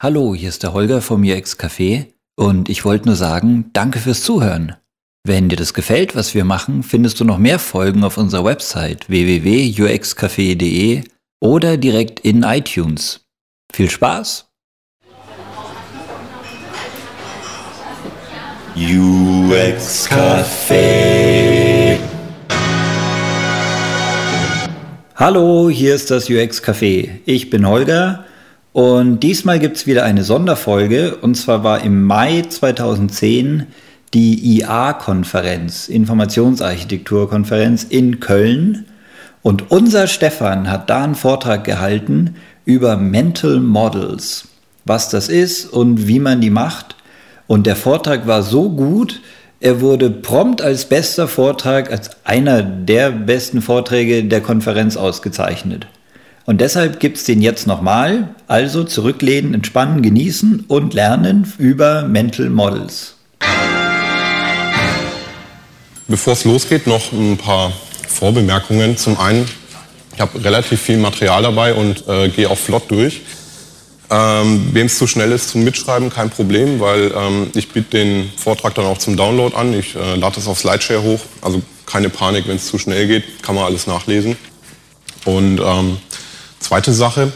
Hallo, hier ist der Holger vom UX Café und ich wollte nur sagen, danke fürs Zuhören. Wenn dir das gefällt, was wir machen, findest du noch mehr Folgen auf unserer Website www.uxcafé.de oder direkt in iTunes. Viel Spaß! UX Café. Hallo, hier ist das UX Café. Ich bin Holger und diesmal gibt es wieder eine Sonderfolge. Und zwar war im Mai 2010 die IA-Konferenz, Informationsarchitekturkonferenz in Köln. Und unser Stefan hat da einen Vortrag gehalten über Mental Models, was das ist und wie man die macht. Und der Vortrag war so gut, er wurde prompt als bester Vortrag, als einer der besten Vorträge der Konferenz ausgezeichnet. Und deshalb gibt es den jetzt nochmal. Also zurücklehnen, entspannen, genießen und lernen über Mental Models. Bevor es losgeht, noch ein paar Vorbemerkungen. Zum einen, ich habe relativ viel Material dabei und äh, gehe auch flott durch. Ähm, Wem es zu schnell ist zum Mitschreiben, kein Problem, weil ähm, ich biete den Vortrag dann auch zum Download an. Ich äh, lade das auf Slideshare hoch, also keine Panik, wenn es zu schnell geht, kann man alles nachlesen. Und ähm, Zweite Sache,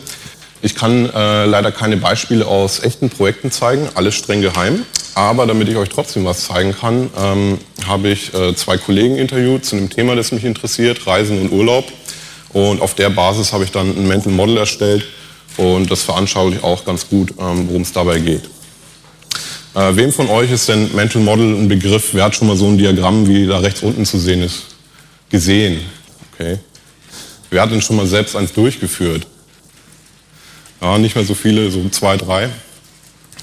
ich kann äh, leider keine Beispiele aus echten Projekten zeigen, alles streng geheim. Aber damit ich euch trotzdem was zeigen kann, ähm, habe ich äh, zwei Kollegen interviewt zu einem Thema, das mich interessiert, Reisen und Urlaub. Und auf der Basis habe ich dann ein Mental Model erstellt und das veranschaulicht auch ganz gut, ähm, worum es dabei geht. Äh, wem von euch ist denn Mental Model ein Begriff? Wer hat schon mal so ein Diagramm, wie da rechts unten zu sehen ist, gesehen? Okay. Wer hat denn schon mal selbst eins durchgeführt? Ja, nicht mehr so viele, so zwei, drei.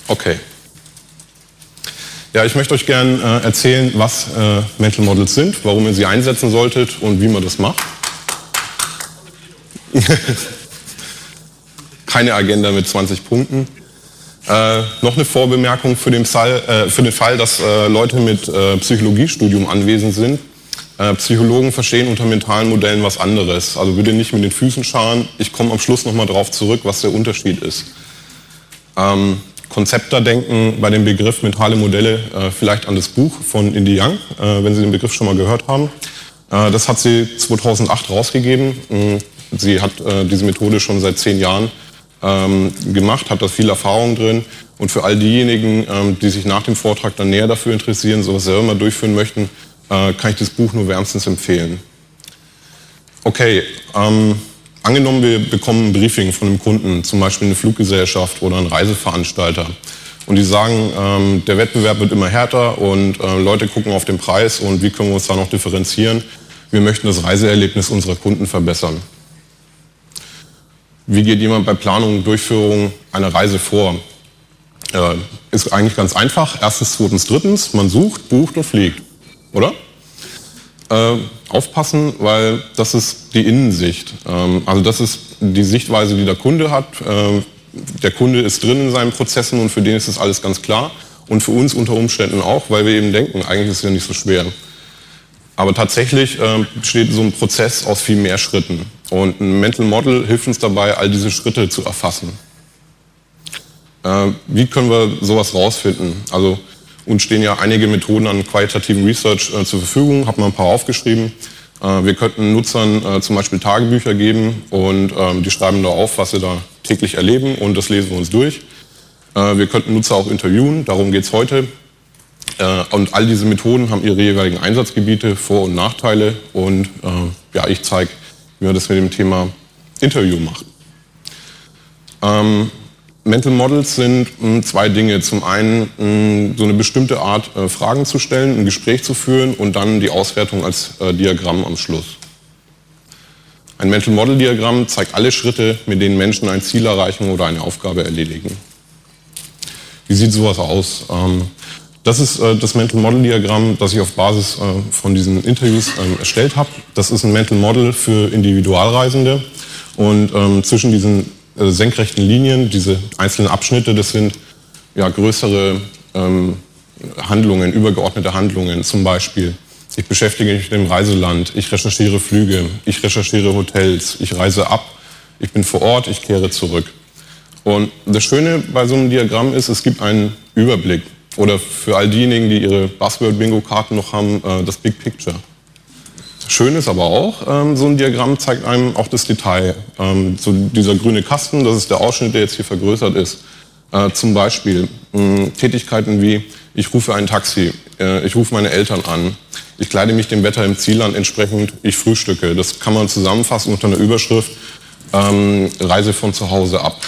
Okay. Ja, ich möchte euch gerne äh, erzählen, was äh, Mental Models sind, warum ihr sie einsetzen solltet und wie man das macht. Keine Agenda mit 20 Punkten. Äh, noch eine Vorbemerkung für den Fall, äh, für den Fall dass äh, Leute mit äh, Psychologiestudium anwesend sind. Äh, Psychologen verstehen unter mentalen Modellen was anderes. Also würde nicht mit den Füßen scharen. Ich komme am Schluss nochmal darauf zurück, was der Unterschied ist. Ähm, Konzepter denken bei dem Begriff mentale Modelle äh, vielleicht an das Buch von Indy Young, äh, wenn Sie den Begriff schon mal gehört haben. Äh, das hat sie 2008 rausgegeben. Mm, sie hat äh, diese Methode schon seit zehn Jahren ähm, gemacht, hat da viel Erfahrung drin. Und für all diejenigen, ähm, die sich nach dem Vortrag dann näher dafür interessieren, sowas selber mal durchführen möchten, äh, kann ich das Buch nur wärmstens empfehlen. Okay, ähm, angenommen, wir bekommen ein Briefing von einem Kunden, zum Beispiel eine Fluggesellschaft oder ein Reiseveranstalter. Und die sagen, ähm, der Wettbewerb wird immer härter und äh, Leute gucken auf den Preis und wie können wir uns da noch differenzieren. Wir möchten das Reiseerlebnis unserer Kunden verbessern. Wie geht jemand bei Planung und Durchführung einer Reise vor? Äh, ist eigentlich ganz einfach. Erstens, zweitens, drittens. Man sucht, bucht und fliegt oder? Äh, aufpassen, weil das ist die Innensicht. Ähm, also das ist die Sichtweise, die der Kunde hat. Äh, der Kunde ist drin in seinen Prozessen und für den ist das alles ganz klar. Und für uns unter Umständen auch, weil wir eben denken, eigentlich ist es ja nicht so schwer. Aber tatsächlich äh, besteht so ein Prozess aus viel mehr Schritten. Und ein Mental Model hilft uns dabei, all diese Schritte zu erfassen. Äh, wie können wir sowas rausfinden? Also uns stehen ja einige Methoden an qualitativen Research äh, zur Verfügung, habe mal ein paar aufgeschrieben. Äh, wir könnten Nutzern äh, zum Beispiel Tagebücher geben und ähm, die schreiben da auf, was sie da täglich erleben und das lesen wir uns durch. Äh, wir könnten Nutzer auch interviewen, darum geht es heute. Äh, und all diese Methoden haben ihre jeweiligen Einsatzgebiete, Vor- und Nachteile und äh, ja, ich zeige, wie man das mit dem Thema Interview macht. Ähm, Mental Models sind mh, hm, zwei Dinge. Zum einen mh, hm, so eine bestimmte Art äh, Fragen zu stellen, ein Gespräch zu führen und dann die Auswertung als äh, Diagramm am Schluss. Ein Mental Model Diagramm zeigt alle Schritte, mit denen Menschen ein Ziel erreichen oder eine Aufgabe erledigen. Wie sieht sowas aus? Ähm, das ist äh, das Mental Model Diagramm, das ich auf Basis äh, von diesen Interviews ähm, erstellt habe. Das ist ein Mental Model für Individualreisende. Und ähm, zwischen diesen äh, senkrechten Linien, diese einzelnen Abschnitte, das sind ja größere ähm, Handlungen, übergeordnete Handlungen. Zum Beispiel, ich beschäftige mich mit dem Reiseland, ich recherchiere Flüge, ich recherchiere Hotels, ich reise ab, ich bin vor Ort, ich kehre zurück. Und das Schöne bei so einem Diagramm ist, es gibt einen Überblick. Oder für all diejenigen, die ihre Buzzword-Bingo-Karten noch haben, äh, das Big Picture. Schön ist aber auch, ähm, so ein Diagramm zeigt einem auch das Detail. Ähm, so dieser grüne Kasten, das ist der Ausschnitt, der jetzt hier vergrößert ist. Äh, zum Beispiel mh, Tätigkeiten wie, ich rufe ein Taxi, äh, ich rufe meine Eltern an, ich kleide mich dem Wetter im Zielland entsprechend, ich frühstücke. Das kann man zusammenfassen unter einer Überschrift, ähm, Reise von zu Hause ab.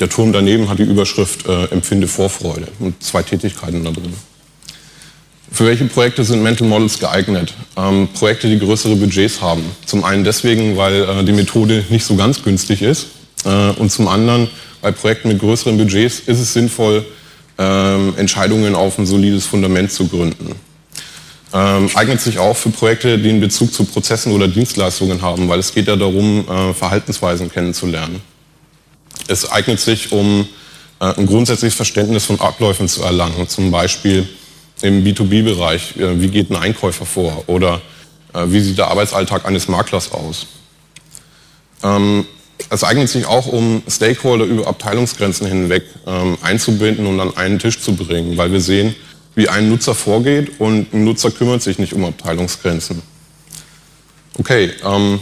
Der Turm daneben hat die Überschrift äh, Empfinde Vorfreude und zwei Tätigkeiten da drin. Für welche Projekte sind Mental Models geeignet? Ähm, Projekte, die größere Budgets haben. Zum einen deswegen, weil äh, die Methode nicht so ganz günstig ist. Äh, und zum anderen, bei Projekten mit größeren Budgets ist es sinnvoll, ähm, Entscheidungen auf ein solides Fundament zu gründen. Ähm, eignet sich auch für Projekte, die einen Bezug zu Prozessen oder Dienstleistungen haben, weil es geht ja darum, äh, Verhaltensweisen kennenzulernen. Es eignet sich, um äh, ein grundsätzliches Verständnis von Abläufen zu erlangen, zum Beispiel im B2B-Bereich, äh, wie geht ein Einkäufer vor oder äh, wie sieht der Arbeitsalltag eines Maklers aus. Ähm, es eignet sich auch, um Stakeholder über Abteilungsgrenzen hinweg ähm, einzubinden und an einen Tisch zu bringen, weil wir sehen, wie ein Nutzer vorgeht und ein Nutzer kümmert sich nicht um Abteilungsgrenzen. Okay, ähm,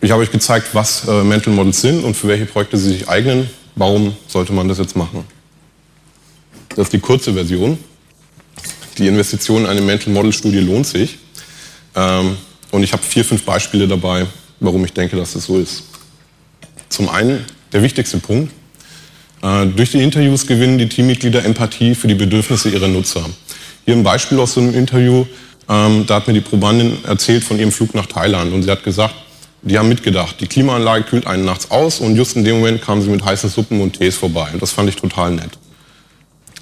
ich habe euch gezeigt, was äh, Mental Models sind und für welche Projekte sie sich eignen. Warum sollte man das jetzt machen? Das ist die kurze Version die Investition in eine Mental Model Studie lohnt sich. Ähm, und ich habe vier, fünf Beispiele dabei, warum ich denke, dass es so ist. Zum einen der wichtigste Punkt. Äh, durch die Interviews gewinnen die Teammitglieder Empathie für die Bedürfnisse ihrer Nutzer. Hier ein Beispiel aus so einem Interview. Ähm, da hat mir die Probandin erzählt von ihrem Flug nach Thailand und sie hat gesagt, die haben mitgedacht, die Klimaanlage kühlt einen nachts aus und just in dem Moment kamen sie mit heißen Suppen und Tees vorbei. Und das fand ich total nett.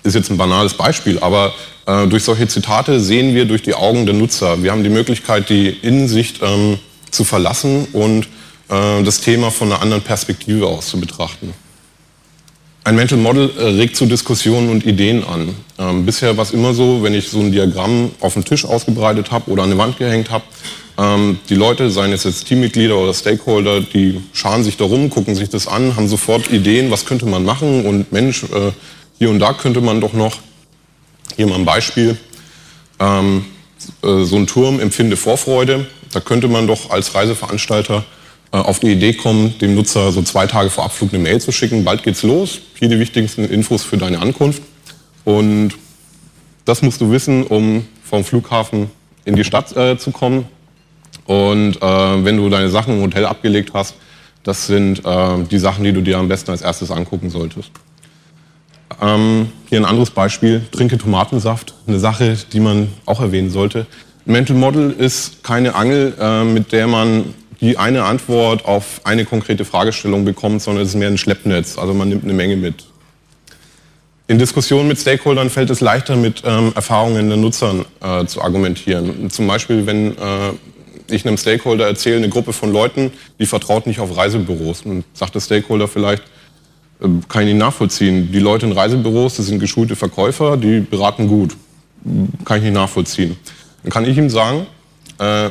Ist jetzt ein banales Beispiel, aber äh, durch solche Zitate sehen wir durch die Augen der Nutzer. Wir haben die Möglichkeit, die Innensicht ähm, zu verlassen und äh, das Thema von einer anderen Perspektive aus zu betrachten. Ein Mental Model äh, regt zu Diskussionen und Ideen an. Ähm, bisher war es immer so, wenn ich so ein Diagramm auf dem Tisch ausgebreitet habe oder an die Wand gehängt habe, ähm, die Leute, seien es jetzt Teammitglieder oder Stakeholder, die scharen sich darum, gucken sich das an, haben sofort Ideen, was könnte man machen und Mensch, äh, hier und da könnte man doch noch hier mal ein Beispiel. Ähm, äh, so ein Turm empfinde Vorfreude. Da könnte man doch als Reiseveranstalter äh, auf die Idee kommen, dem Nutzer so zwei Tage vor Abflug eine Mail zu schicken. Bald geht's los. Hier die wichtigsten Infos für deine Ankunft. Und das musst du wissen, um vom Flughafen in die Stadt äh, zu kommen. Und äh, wenn du deine Sachen im Hotel abgelegt hast, das sind äh, die Sachen, die du dir am besten als erstes angucken solltest. Ähm, hier ein anderes Beispiel, trinke Tomatensaft, eine Sache, die man auch erwähnen sollte. Mental Model ist keine Angel, äh, mit der man die eine Antwort auf eine konkrete Fragestellung bekommt, sondern es ist mehr ein Schleppnetz, also man nimmt eine Menge mit. In Diskussionen mit Stakeholdern fällt es leichter, mit ähm, Erfahrungen der Nutzern äh, zu argumentieren. Zum Beispiel, wenn äh, ich einem Stakeholder erzähle, eine Gruppe von Leuten, die vertraut nicht auf Reisebüros, und sagt der Stakeholder vielleicht, kann ich nicht nachvollziehen. Die Leute in Reisebüros, das sind geschulte Verkäufer, die beraten gut. Kann ich nicht nachvollziehen. Dann kann ich ihm sagen, äh,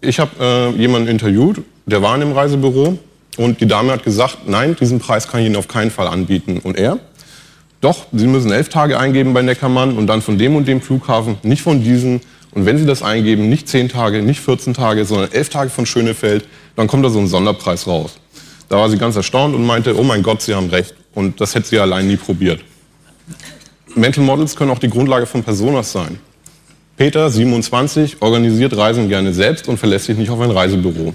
ich habe äh, jemanden interviewt, der war in einem Reisebüro und die Dame hat gesagt, nein, diesen Preis kann ich Ihnen auf keinen Fall anbieten. Und er? Doch, Sie müssen elf Tage eingeben bei Neckermann und dann von dem und dem Flughafen, nicht von diesen. Und wenn Sie das eingeben, nicht zehn Tage, nicht 14 Tage, sondern elf Tage von Schönefeld, dann kommt da so ein Sonderpreis raus. Da war sie ganz erstaunt und meinte, oh mein Gott, Sie haben recht. Und das hätte sie allein nie probiert. Mental Models können auch die Grundlage von Personas sein. Peter, 27, organisiert Reisen gerne selbst und verlässt sich nicht auf ein Reisebüro.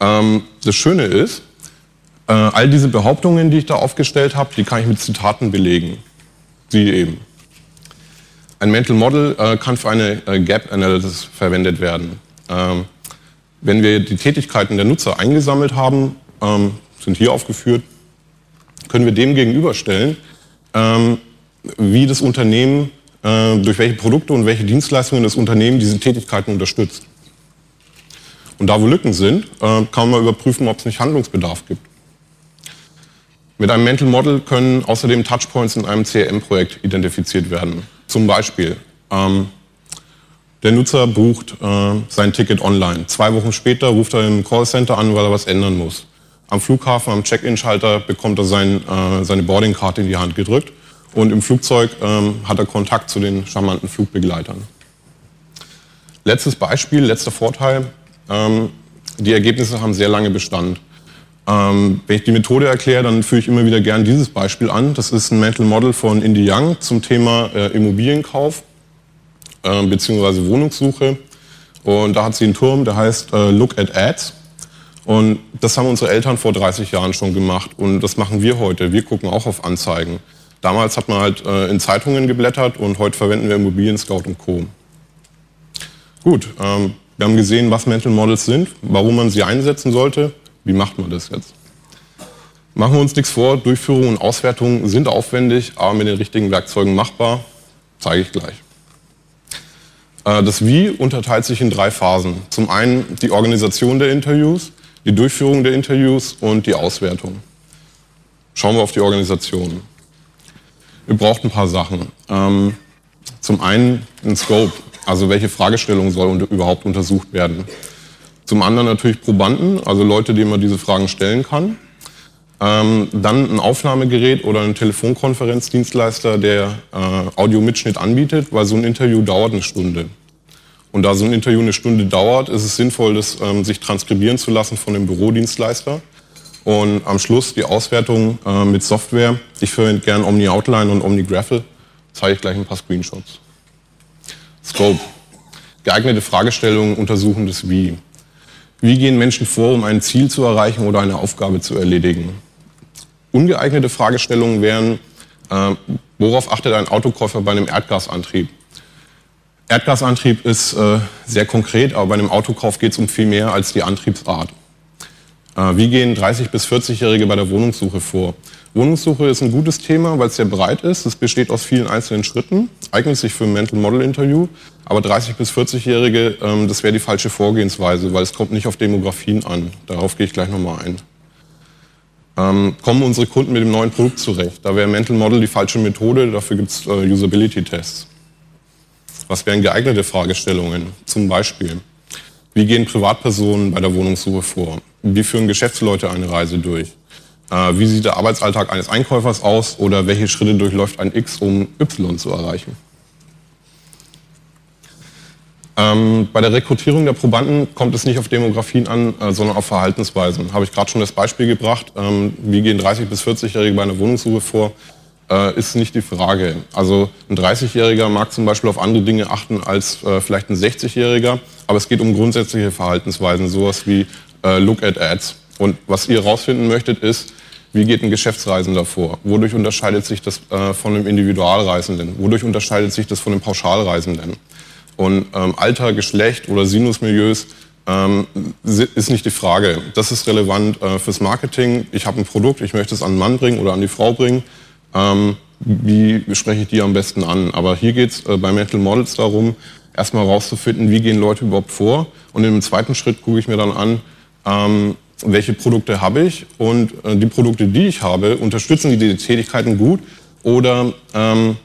Ähm, das Schöne ist, äh, all diese Behauptungen, die ich da aufgestellt habe, die kann ich mit Zitaten belegen. Sie eben. Ein Mental Model äh, kann für eine äh, Gap Analysis verwendet werden. Ähm, wenn wir die Tätigkeiten der Nutzer eingesammelt haben, ähm, sind hier aufgeführt, können wir dem gegenüberstellen, ähm, wie das Unternehmen, äh, durch welche Produkte und welche Dienstleistungen das Unternehmen diese Tätigkeiten unterstützt. Und da, wo Lücken sind, äh, kann man überprüfen, ob es nicht Handlungsbedarf gibt. Mit einem Mental Model können außerdem Touchpoints in einem CRM-Projekt identifiziert werden. Zum Beispiel, ähm, der Nutzer bucht äh, sein Ticket online. Zwei Wochen später ruft er im Callcenter an, weil er was ändern muss. Am Flughafen, am Check-in-Schalter bekommt er sein, äh, seine Boardingkarte in die Hand gedrückt und im Flugzeug ähm, hat er Kontakt zu den charmanten Flugbegleitern. Letztes Beispiel, letzter Vorteil. Ähm, die Ergebnisse haben sehr lange Bestand. Ähm, wenn ich die Methode erkläre, dann führe ich immer wieder gern dieses Beispiel an. Das ist ein Mental Model von Indy Young zum Thema äh, Immobilienkauf äh, bzw. Wohnungssuche. Und da hat sie einen Turm, der heißt äh, Look at Ads. Und das haben unsere Eltern vor 30 Jahren schon gemacht und das machen wir heute. Wir gucken auch auf Anzeigen. Damals hat man halt äh, in Zeitungen geblättert und heute verwenden wir Immobilien Scout und Co. Gut, ähm, wir haben gesehen, was Mental Models sind, warum man sie einsetzen sollte. Wie macht man das jetzt? Machen wir uns nichts vor, Durchführung und Auswertung sind aufwendig, aber mit den richtigen Werkzeugen machbar. Zeige ich gleich. Äh, das Wie unterteilt sich in drei Phasen. Zum einen die Organisation der Interviews, die Durchführung der Interviews und die Auswertung. Schauen wir auf die Organisation. Ihr braucht ein paar Sachen. Ähm, zum einen ein Scope, also welche Fragestellung soll überhaupt untersucht werden. Zum anderen natürlich Probanden, also Leute, denen man diese Fragen stellen kann. Ähm, dann ein Aufnahmegerät oder ein Telefonkonferenzdienstleister, der äh, Audiomitschnitt anbietet, weil so ein Interview dauert eine Stunde. Und da so ein Interview eine Stunde dauert, ist es sinnvoll, das ähm, sich transkribieren zu lassen von dem Bürodienstleister. Und am Schluss die Auswertung äh, mit Software. Ich verwende gern Omni Outline und Omni Graphel. Zeige ich gleich ein paar Screenshots. Scope. Geeignete Fragestellungen untersuchen das Wie. Wie gehen Menschen vor, um ein Ziel zu erreichen oder eine Aufgabe zu erledigen? Ungeeignete Fragestellungen wären, äh, worauf achtet ein Autokäufer bei einem Erdgasantrieb? Erdgasantrieb ist äh, sehr konkret, aber bei einem Autokauf geht es um viel mehr als die Antriebsart. Äh, wie gehen 30- bis 40-Jährige bei der Wohnungssuche vor? Wohnungssuche ist ein gutes Thema, weil es sehr breit ist. Es besteht aus vielen einzelnen Schritten, eignet sich für ein Mental Model Interview. Aber 30- bis 40-Jährige, ähm, das wäre die falsche Vorgehensweise, weil es kommt nicht auf Demografien an. Darauf gehe ich gleich nochmal ein. Ähm, kommen unsere Kunden mit dem neuen Produkt zurecht? Da wäre Mental Model die falsche Methode, dafür gibt es äh, Usability-Tests. Was wären geeignete Fragestellungen? Zum Beispiel, wie gehen Privatpersonen bei der Wohnungssuche vor? Wie führen Geschäftsleute eine Reise durch? Äh, wie sieht der Arbeitsalltag eines Einkäufers aus? Oder welche Schritte durchläuft ein X, um Y zu erreichen? Ähm, bei der Rekrutierung der Probanden kommt es nicht auf Demografien an, äh, sondern auf Verhaltensweisen. Habe ich gerade schon das Beispiel gebracht. Ähm, wie gehen 30- bis 40-Jährige bei einer Wohnungssuche vor? Äh, ist nicht die Frage. Also ein 30-Jähriger mag zum Beispiel auf andere Dinge achten als äh, vielleicht ein 60-Jähriger, aber es geht um grundsätzliche Verhaltensweisen, sowas wie äh, Look at Ads. Und was ihr herausfinden möchtet, ist, wie geht ein Geschäftsreisender vor? Wodurch unterscheidet sich das äh, von einem Individualreisenden? Wodurch unterscheidet sich das von einem Pauschalreisenden? Und ähm, Alter, Geschlecht oder Sinusmilieus ähm, ist nicht die Frage. Das ist relevant äh, fürs Marketing. Ich habe ein Produkt, ich möchte es an den Mann bringen oder an die Frau bringen ähm, wie spreche ich die am besten an. Aber hier geht es äh, bei Mental Models darum, erstmal herauszufinden, wie gehen Leute überhaupt vor. Und im zweiten Schritt gucke ich mir dann an, ähm, welche Produkte habe ich und äh, die Produkte, die ich habe, unterstützen die die Tätigkeiten gut oder ähm,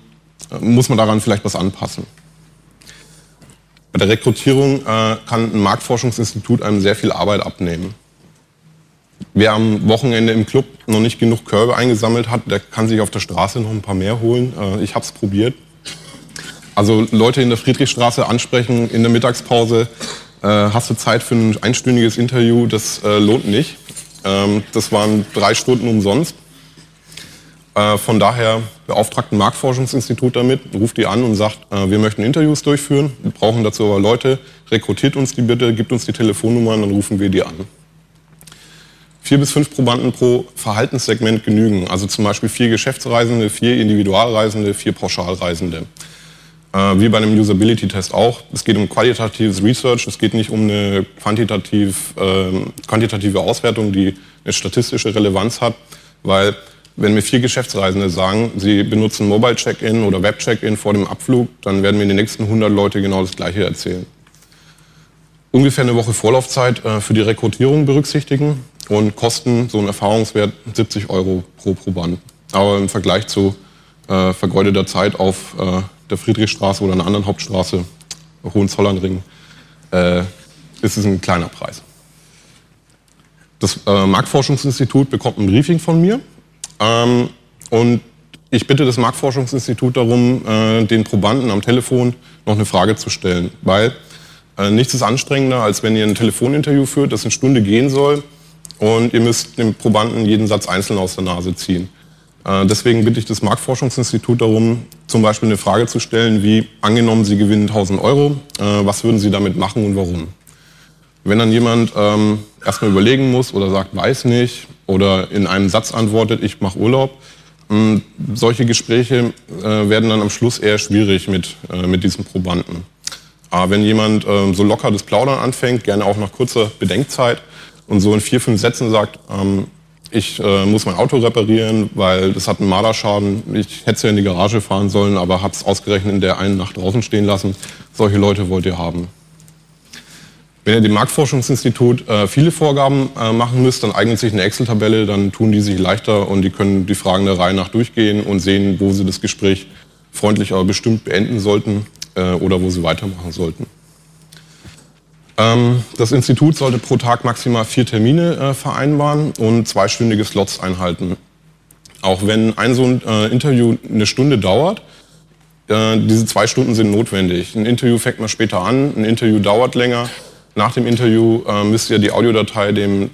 muss man daran vielleicht was anpassen. Bei der Rekrutierung äh, kann ein Marktforschungsinstitut einem sehr viel Arbeit abnehmen. Wer am Wochenende im Club noch nicht genug Körbe eingesammelt hat, der kann sich auf der Straße noch ein paar mehr holen. Äh, ich habe es probiert. Also Leute in der Friedrichstraße ansprechen in der Mittagspause, äh, hast du Zeit für ein einstündiges Interview, das äh, lohnt nicht. Ähm, das waren drei Stunden umsonst. Von daher beauftragt ein Marktforschungsinstitut damit, ruft die an und sagt, wir möchten Interviews durchführen, wir brauchen dazu aber Leute, rekrutiert uns die bitte, gibt uns die Telefonnummer und dann rufen wir die an vier bis fünf Probanden pro Verhaltenssegment genügen. Also zum Beispiel vier Geschäftsreisende, vier Individualreisende, vier Pauschalreisende. Äh, wie bei einem Usability-Test auch. Es geht um qualitatives Research, es geht nicht um eine quantitativ, äh, quantitative Auswertung, die eine statistische Relevanz hat, weil wenn mir vier Geschäftsreisende sagen, sie benutzen Mobile Check-in oder Web Check-in vor dem Abflug, dann werden mir die nächsten 100 Leute genau das Gleiche erzählen. Ungefähr eine Woche Vorlaufzeit äh, für die Rekrutierung berücksichtigen und kosten so ein Erfahrungswert 70 Euro pro Proband. Aber im Vergleich zu äh, vergeudeter Zeit auf äh, der Friedrichstraße oder einer anderen Hauptstraße, Hohenzollernring, äh, ist es ein kleiner Preis. Das äh, Marktforschungsinstitut bekommt ein Briefing von mir ähm, und ich bitte das Marktforschungsinstitut darum, äh, den Probanden am Telefon noch eine Frage zu stellen, weil äh, nichts ist anstrengender, als wenn ihr ein Telefoninterview führt, das eine Stunde gehen soll und ihr müsst dem Probanden jeden Satz einzeln aus der Nase ziehen. Äh, deswegen bitte ich das Marktforschungsinstitut darum, zum Beispiel eine Frage zu stellen, wie angenommen, Sie gewinnen 1000 Euro, äh, was würden Sie damit machen und warum? Wenn dann jemand ähm, erstmal überlegen muss oder sagt, weiß nicht, oder in einem Satz antwortet, ich mache Urlaub, mh, solche Gespräche äh, werden dann am Schluss eher schwierig mit, äh, mit diesem Probanden. Aber wenn jemand äh, so locker das Plaudern anfängt, gerne auch nach kurzer Bedenkzeit und so in vier, fünf Sätzen sagt, ähm, ich äh, muss mein Auto reparieren, weil das hat einen Marderschaden. Ich hätte es ja in die Garage fahren sollen, aber habe es ausgerechnet in der einen Nacht draußen stehen lassen. Solche Leute wollt ihr haben. Wenn ihr dem Marktforschungsinstitut äh, viele Vorgaben äh, machen müsst, dann eignet sich eine Excel-Tabelle, dann tun die sich leichter und die können die Fragen der Reihe nach durchgehen und sehen, wo sie das Gespräch freundlich aber bestimmt beenden sollten äh, oder wo sie weitermachen sollten. Ähm, das Institut sollte pro Tag maximal vier Termine äh, vereinbaren und zweistündige Slots einhalten. Auch wenn ein so ein äh, Interview eine Stunde dauert, äh, diese zwei Stunden sind notwendig. Ein Interview fängt mal später an, ein Interview dauert länger nach dem Interview müsst ihr die Audiodatei dem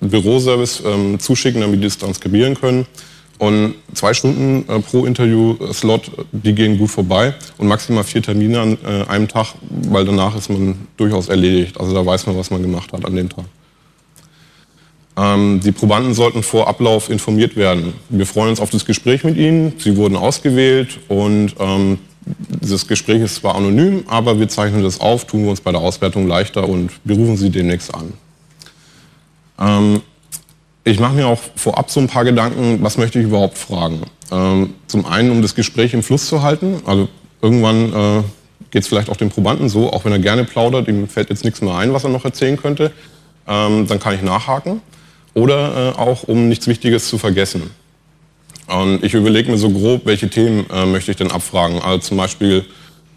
Büroservice äh, zuschicken, damit die es transkribieren können. Und zwei Stunden äh, pro Interview-Slot, die gehen gut vorbei. Und maximal vier Termine an äh, einem Tag, weil danach ist man durchaus erledigt. Also da weiß man, was man gemacht hat an dem Tag. Ähm, die Probanden sollten vor Ablauf informiert werden. Wir freuen uns auf das Gespräch mit Ihnen. Sie wurden ausgewählt und ähm, dieses Gespräch ist zwar anonym, aber wir zeichnen das auf, tun wir uns bei der Auswertung leichter und berufen Sie demnächst an. Ähm, ich mache mir auch vorab so ein paar Gedanken, was möchte ich überhaupt fragen. Ähm, zum einen, um das Gespräch im Fluss zu halten. Also irgendwann äh, geht es vielleicht auch dem Probanden so, auch wenn er gerne plaudert, ihm fällt jetzt nichts mehr ein, was er noch erzählen könnte. Ähm, dann kann ich nachhaken. Oder äh, auch, um nichts Wichtiges zu vergessen. Und ich überlege mir so grob, welche Themen äh, möchte ich denn abfragen. Also zum Beispiel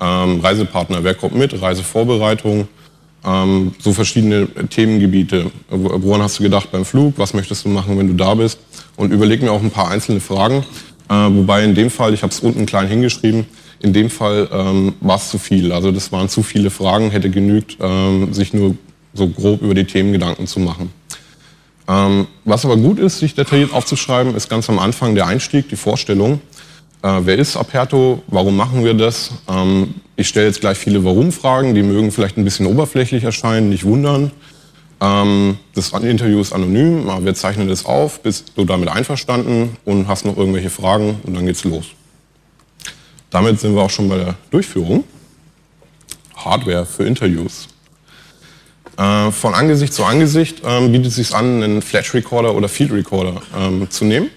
ähm, Reisepartner, wer kommt mit, Reisevorbereitung, ähm, so verschiedene Themengebiete. Woran hast du gedacht beim Flug? Was möchtest du machen, wenn du da bist? Und überlege mir auch ein paar einzelne Fragen. Äh, wobei in dem Fall, ich habe es unten klein hingeschrieben, in dem Fall ähm, war es zu viel. Also das waren zu viele Fragen, hätte genügt, ähm, sich nur so grob über die Themen Gedanken zu machen. Ähm, was aber gut ist, sich detailliert aufzuschreiben, ist ganz am Anfang der Einstieg, die Vorstellung. Äh, wer ist Aperto? Warum machen wir das? Ähm, ich stelle jetzt gleich viele Warum-Fragen, die mögen vielleicht ein bisschen oberflächlich erscheinen, nicht wundern. Ähm, das Interview ist anonym, aber wir zeichnen das auf. Bist du damit einverstanden und hast noch irgendwelche Fragen und dann geht's los. Damit sind wir auch schon bei der Durchführung. Hardware für Interviews. Äh, von Angesicht zu Angesicht ähm, bietet es sich an, einen Flash Recorder oder Field Recorder ähm, zu nehmen.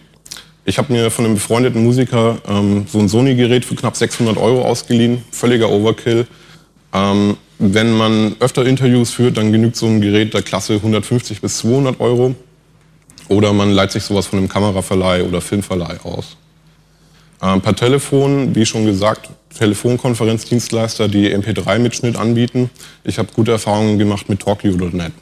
Ich habe mir von einem befreundeten Musiker ähm, so ein Sony-Gerät für knapp 600 Euro ausgeliehen. Völliger Overkill. Ähm, wenn man öfter Interviews führt, dann genügt so ein Gerät der Klasse 150 bis 200 Euro. Oder man leiht sich sowas von einem Kameraverleih oder Filmverleih aus. Ähm, per Telefon, wie schon gesagt, Telefonkonferenzdienstleister, die MP3-Mitschnitt anbieten. Ich habe gute Erfahrungen gemacht mit TalkU.net.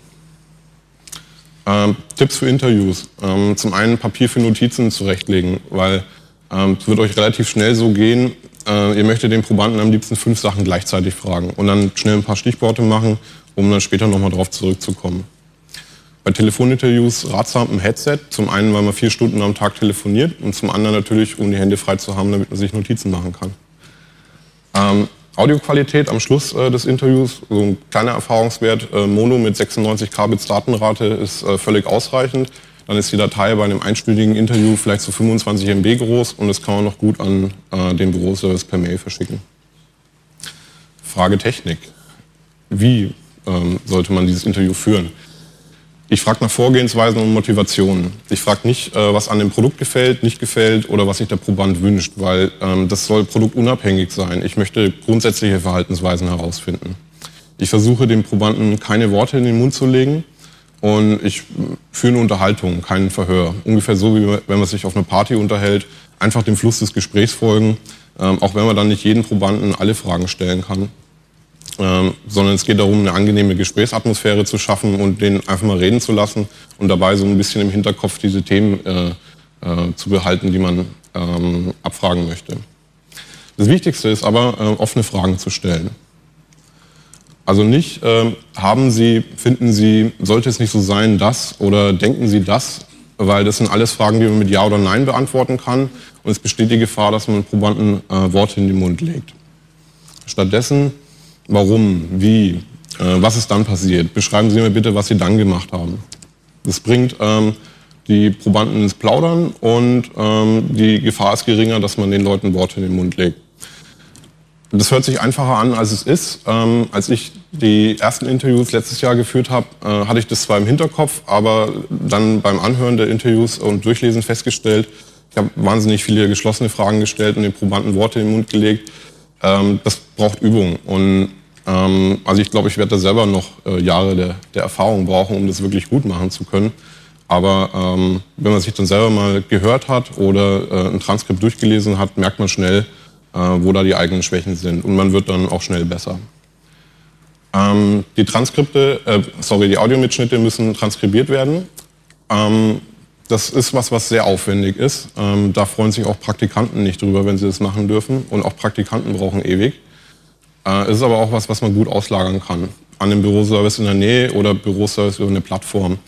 Ähm, Tipps für Interviews. Ähm, zum einen Papier für Notizen zurechtlegen, weil ähm, es wird euch relativ schnell so gehen, äh, ihr möchtet den Probanden am liebsten fünf Sachen gleichzeitig fragen und dann schnell ein paar Stichworte machen, um dann später nochmal drauf zurückzukommen. Bei Telefoninterviews ratsam ein Headset. Zum einen, weil man vier Stunden am Tag telefoniert und zum anderen natürlich, um die Hände frei zu haben, damit man sich Notizen machen kann. Ähm, Audioqualität am Schluss äh, des Interviews, so ein kleiner Erfahrungswert, äh, Mono mit 96 Kbits Datenrate ist äh, völlig ausreichend. Dann ist die Datei bei einem einstündigen Interview vielleicht so 25 MB groß und das kann man noch gut an äh, den Büroservice per Mail verschicken. Frage Technik. Wie ähm, sollte man dieses Interview führen? Ich frage nach Vorgehensweisen und Motivationen. Ich frage nicht, äh, was an dem Produkt gefällt, nicht gefällt oder was sich der Proband wünscht, weil ähm, das soll produktunabhängig sein. Ich möchte grundsätzliche Verhaltensweisen herausfinden. Ich versuche dem Probanden keine Worte in den Mund zu legen und ich führe eine Unterhaltung, kein Verhör. Ungefähr so, wie wenn man sich auf einer Party unterhält, einfach dem Fluss des Gesprächs folgen, ähm, auch wenn man dann nicht jeden Probanden alle Fragen stellen kann. Ähm, sondern es geht darum, eine angenehme Gesprächsatmosphäre zu schaffen und den einfach mal reden zu lassen und dabei so ein bisschen im Hinterkopf diese Themen äh, äh, zu behalten, die man ähm, abfragen möchte. Das Wichtigste ist aber, äh, offene Fragen zu stellen. Also nicht, äh, haben Sie, finden Sie, sollte es nicht so sein, das oder denken Sie das, weil das sind alles Fragen, die man mit Ja oder Nein beantworten kann und es besteht die Gefahr, dass man Probanden äh, Worte in den Mund legt. Stattdessen, warum, wie, äh, was ist dann passiert? Beschreiben Sie mir bitte, was Sie dann gemacht haben. Das bringt ähm, die Probanden ins Plaudern und ähm, die Gefahr ist geringer, dass man den Leuten Worte in den Mund legt. Das hört sich einfacher an, als es ist. Ähm, als ich die ersten Interviews letztes Jahr geführt habe, äh, hatte ich das zwar im Hinterkopf, aber dann beim Anhören der Interviews und Durchlesen festgestellt, ich habe wahnsinnig viele geschlossene Fragen gestellt und den Probanden Worte in den Mund gelegt. Ähm, das braucht Übung. Und ähm, also ich glaube, ich werde da selber noch äh, Jahre der, der, Erfahrung brauchen, um das wirklich gut machen zu können. Aber ähm, wenn man sich dann selber mal gehört hat oder äh, ein Transkript durchgelesen hat, merkt man schnell, äh, wo da die eigenen Schwächen sind. Und man wird dann auch schnell besser. Ähm, die Transkripte, äh, sorry, die Audiomitschnitte müssen transkribiert werden. Das ist was, was sehr aufwendig ist. Ähm, da freuen sich auch Praktikanten nicht drüber, wenn sie das machen dürfen. Und auch Praktikanten brauchen ewig. Äh, es ist aber auch was, was man gut auslagern kann. An einem Büroservice in der Nähe oder Büroservice über eine Plattform.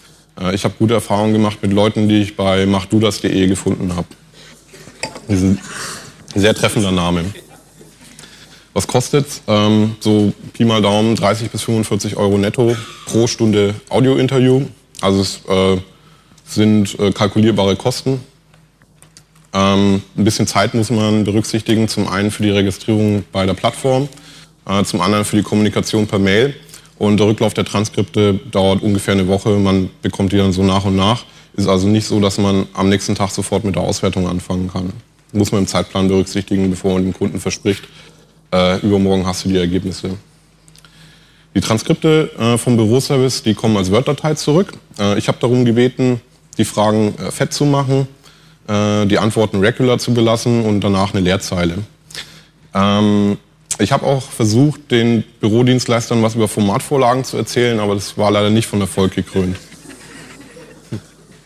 Äh, ich habe gute Erfahrungen gemacht mit Leuten, die ich bei machdudas.de gefunden habe. Sehr treffender Name. Was kostet ähm, so Pi mal Daumen 30 bis 45 Euro netto pro Stunde Audiointerview? Also es äh, sind äh, kalkulierbare Kosten. Ähm, ein bisschen Zeit muss man berücksichtigen, zum einen für die Registrierung bei der Plattform, äh, zum anderen für die Kommunikation per Mail. Und der Rücklauf der Transkripte dauert ungefähr eine Woche. Man bekommt die dann so nach und nach. Ist also nicht so, dass man am nächsten Tag sofort mit der Auswertung anfangen kann muss man im Zeitplan berücksichtigen, bevor man dem Kunden verspricht, äh, übermorgen hast du die Ergebnisse. Die Transkripte äh, vom Büroservice, die kommen als Word-Datei zurück. Äh, ich habe darum gebeten, die Fragen äh, fett zu machen, äh, die Antworten regular zu belassen und danach eine Leerzeile. Ähm, ich habe auch versucht, den Bürodienstleistern was über Formatvorlagen zu erzählen, aber das war leider nicht von Erfolg gekrönt.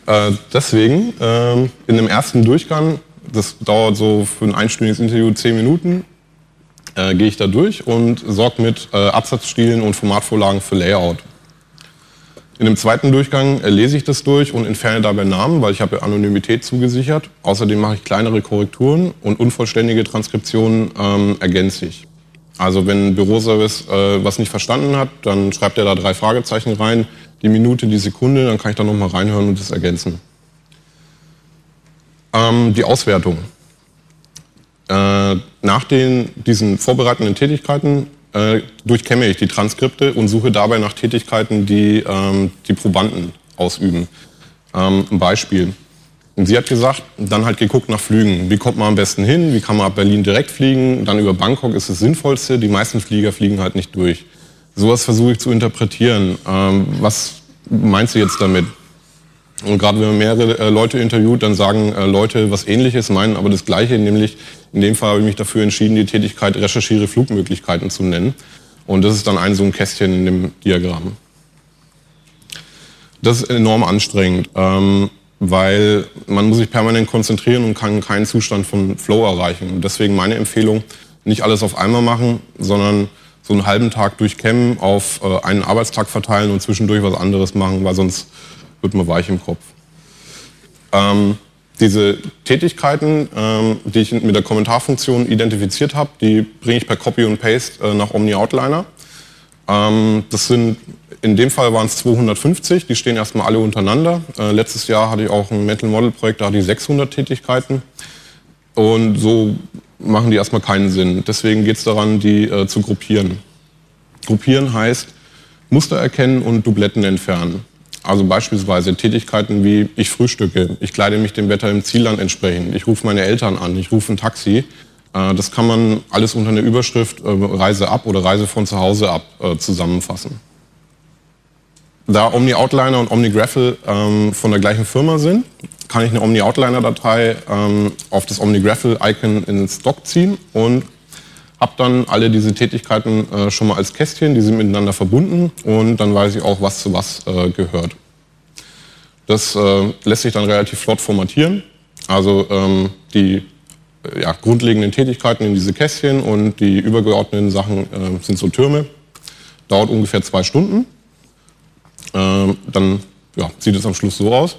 Äh, deswegen, ähm, in dem ersten Durchgang das dauert so für ein einstündiges Interview zehn Minuten. Gehe ich da durch und sorge mit Absatzstilen und Formatvorlagen für Layout. In dem zweiten Durchgang äh, lese ich das durch und entferne dabei Namen, weil ich habe Anonymität zugesichert. Außerdem mache ich kleinere Korrekturen und unvollständige Transkriptionen ähm, ergänze ich. Also wenn ein Büroservice äh, was nicht verstanden hat, dann schreibt er da drei Fragezeichen rein, die Minute, die Sekunde, dann kann ich da nochmal reinhören und das ergänzen. Ähm, die Auswertung. Äh, nach den, diesen vorbereitenden Tätigkeiten äh, durchkämme ich die Transkripte und suche dabei nach Tätigkeiten, die ähm, die Probanden ausüben. Ähm, ein Beispiel. Und sie hat gesagt, dann halt geguckt nach Flügen. Wie kommt man am besten hin? Wie kann man ab Berlin direkt fliegen? Dann über Bangkok ist das Sinnvollste. Die meisten Flieger fliegen halt nicht durch. Sowas versuche ich zu interpretieren. Ähm, was meinst du jetzt damit? Und gerade wenn man mehrere äh, Leute interviewt, dann sagen äh, Leute was Ähnliches, meinen aber das Gleiche, nämlich in dem Fall habe ich mich dafür entschieden, die Tätigkeit recherchiere Flugmöglichkeiten zu nennen. Und das ist dann ein so ein Kästchen in dem Diagramm. Das ist enorm anstrengend, ähm, weil man muss sich permanent konzentrieren und kann keinen Zustand von Flow erreichen. Und deswegen meine Empfehlung, nicht alles auf einmal machen, sondern so einen halben Tag durchkämmen, auf äh, einen Arbeitstag verteilen und zwischendurch was anderes machen, weil sonst wird man weich im Kopf. Ähm, diese Tätigkeiten, ähm, die ich mit der Kommentarfunktion identifiziert habe, die bringe ich per Copy und Paste äh, nach Omni Outliner. Ähm, das sind, in dem Fall waren es 250, die stehen erstmal alle untereinander. Äh, letztes Jahr hatte ich auch ein Mental Model Projekt, da hatte ich 600 Tätigkeiten. Und so machen die erstmal keinen Sinn. Deswegen geht es daran, die äh, zu gruppieren. Gruppieren heißt Muster erkennen und Dubletten entfernen. Also beispielsweise Tätigkeiten wie ich frühstücke, ich kleide mich dem Wetter im Zielland entsprechend, ich rufe meine Eltern an, ich rufe ein Taxi. Äh, das kann man alles unter einer Überschrift äh, Reise ab oder Reise von zu Hause ab äh, zusammenfassen. Da Omni Outliner und Omni Graphel ähm, von der gleichen Firma sind, kann ich eine Omni Outliner Datei ähm, auf das Omni Graphel Icon ins Dock ziehen und habe dann alle diese Tätigkeiten äh, schon mal als Kästchen, die sind miteinander verbunden und dann weiß ich auch, was zu was äh, gehört. Das äh, lässt sich dann relativ flott formatieren. Also ähm, die äh, ja, grundlegenden Tätigkeiten in diese Kästchen und die übergeordneten Sachen äh, sind so Türme. Dauert ungefähr zwei Stunden. Ähm, dann ja, sieht es am Schluss so aus.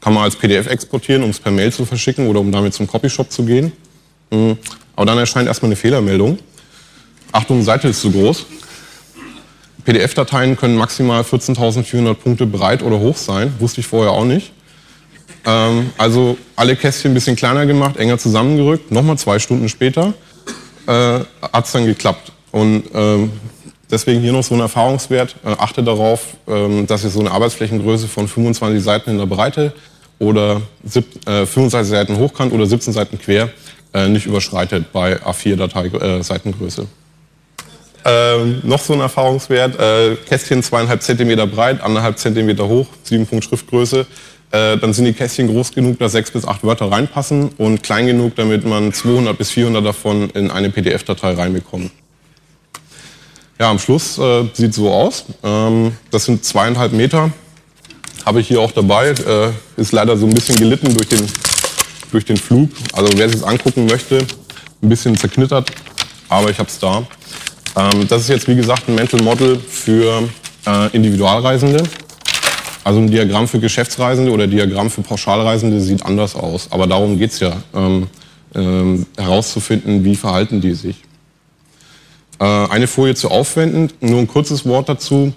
Kann man als PDF exportieren, um es per Mail zu verschicken oder um damit zum Copyshop zu gehen. Mhm. Aber dann erscheint erstmal eine Fehlermeldung. Achtung, Seite ist zu groß. PDF-Dateien können maximal 14.400 Punkte breit oder hoch sein. Wusste ich vorher auch nicht. Ähm, also alle Kästchen ein bisschen kleiner gemacht, enger zusammengerückt. Nochmal zwei Stunden später äh, hat es dann geklappt. Und ähm, deswegen hier noch so ein Erfahrungswert. Äh, achte darauf, ähm, dass ihr so eine Arbeitsflächengröße von 25 Seiten in der Breite oder sieb, äh, 25 Seiten hochkant oder 17 Seiten quer äh, nicht überschreitet bei A4-Datei-Seitengröße. Äh, ähm, noch so ein Erfahrungswert, äh, Kästchen zweieinhalb Zentimeter breit, anderthalb Zentimeter hoch, sieben Punkt Schriftgröße. Äh, dann sind die Kästchen groß genug, dass sechs bis acht Wörter reinpassen und klein genug, damit man 200 bis 400 davon in eine PDF-Datei reinbekommt. Ja, am Schluss äh, sieht so aus. Ähm, das sind zweieinhalb Meter. Habe ich hier auch dabei. Äh, ist leider so ein bisschen gelitten durch den, durch den Flug. Also wer sich angucken möchte, ein bisschen zerknittert, aber ich habe es da. Ähm, das ist jetzt wie gesagt ein Mental Model für äh, Individualreisende. Also ein Diagramm für Geschäftsreisende oder Diagramm für Pauschalreisende sieht anders aus. Aber darum geht es ja, ähm, ähm, herauszufinden, wie verhalten die sich. Äh, eine Folie zu aufwenden, nur ein kurzes Wort dazu.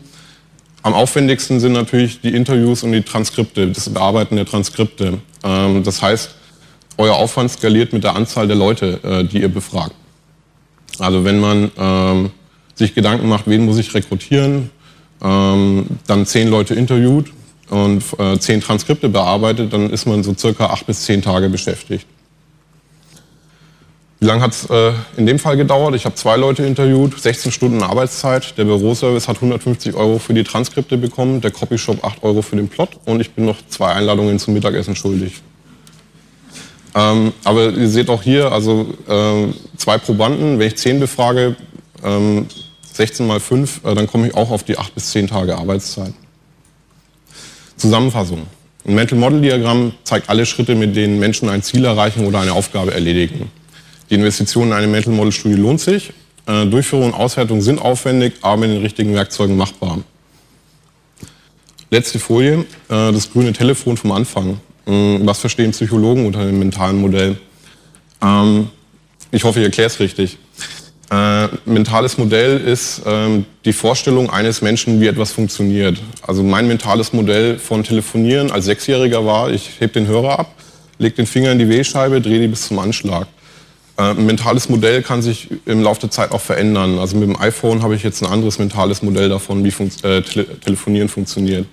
Am aufwendigsten sind natürlich die Interviews und die Transkripte, das Bearbeiten der Transkripte. Ähm, das heißt, euer Aufwand skaliert mit der Anzahl der Leute, äh, die ihr befragt. Also wenn man ähm, sich Gedanken macht, wen muss ich rekrutieren, ähm, dann zehn Leute interviewt und äh, zehn Transkripte bearbeitet, dann ist man so circa acht bis zehn Tage beschäftigt. Wie lange hat es äh, in dem Fall gedauert? Ich habe zwei Leute interviewt, 16 Stunden Arbeitszeit. Der Büroservice hat 150 Euro für die Transkripte bekommen, der Copyshop 8 Euro für den Plot und ich bin noch zwei Einladungen zum Mittagessen schuldig. Ähm, aber ihr seht auch hier, also äh, zwei Probanden, wenn ich zehn befrage, ähm, 16 mal 5, äh, dann komme ich auch auf die 8 bis 10 Tage Arbeitszeit. Zusammenfassung. Ein Mental Model Diagramm zeigt alle Schritte, mit denen Menschen ein Ziel erreichen oder eine Aufgabe erledigen. Die Investition in eine Mental Model Studie lohnt sich. Äh, Durchführung und Auswertung sind aufwendig, aber mit den richtigen Werkzeugen machbar. Letzte Folie, äh, das grüne Telefon vom Anfang. Hm, was verstehen Psychologen unter dem mentalen Modell? Ähm, ich hoffe, ich erkläre es richtig. Äh, mentales Modell ist ähm, die Vorstellung eines Menschen, wie etwas funktioniert. Also mein mentales Modell von Telefonieren als Sechsjähriger war, ich heb den Hörer ab, leg den Finger in die Wählscheibe, drehe die bis zum Anschlag. Äh, ein mentales Modell kann sich im Laufe der Zeit auch verändern. Also mit dem iPhone habe ich jetzt ein anderes mentales Modell davon, wie fun äh, Tele Telefonieren funktioniert.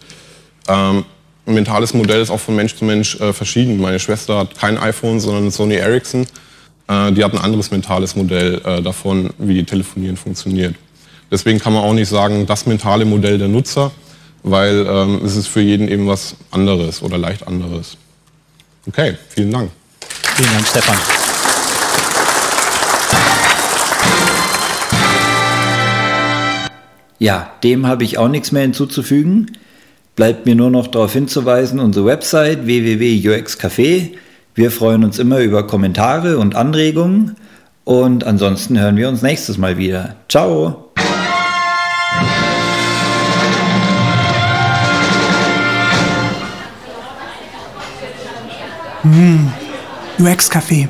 Ähm, mentales Modell ist auch von Mensch zu Mensch äh, verschieden. Meine Schwester hat kein iPhone, sondern Sony Ericsson. Äh, die hat ein anderes mentales Modell äh, davon, wie Telefonieren funktioniert. Deswegen kann man auch nicht sagen, das mentale Modell der Nutzer, weil ähm, es ist für jeden eben was anderes oder leicht anderes. Okay, vielen Dank. Vielen Dank, Stefan. Ja, dem habe ich auch nichts mehr hinzuzufügen bleibt mir nur noch darauf hinzuweisen, unsere Website www.uxcafé. Wir freuen uns immer über Kommentare und Anregungen und ansonsten hören wir uns nächstes Mal wieder. Ciao! Mmh, UX Café.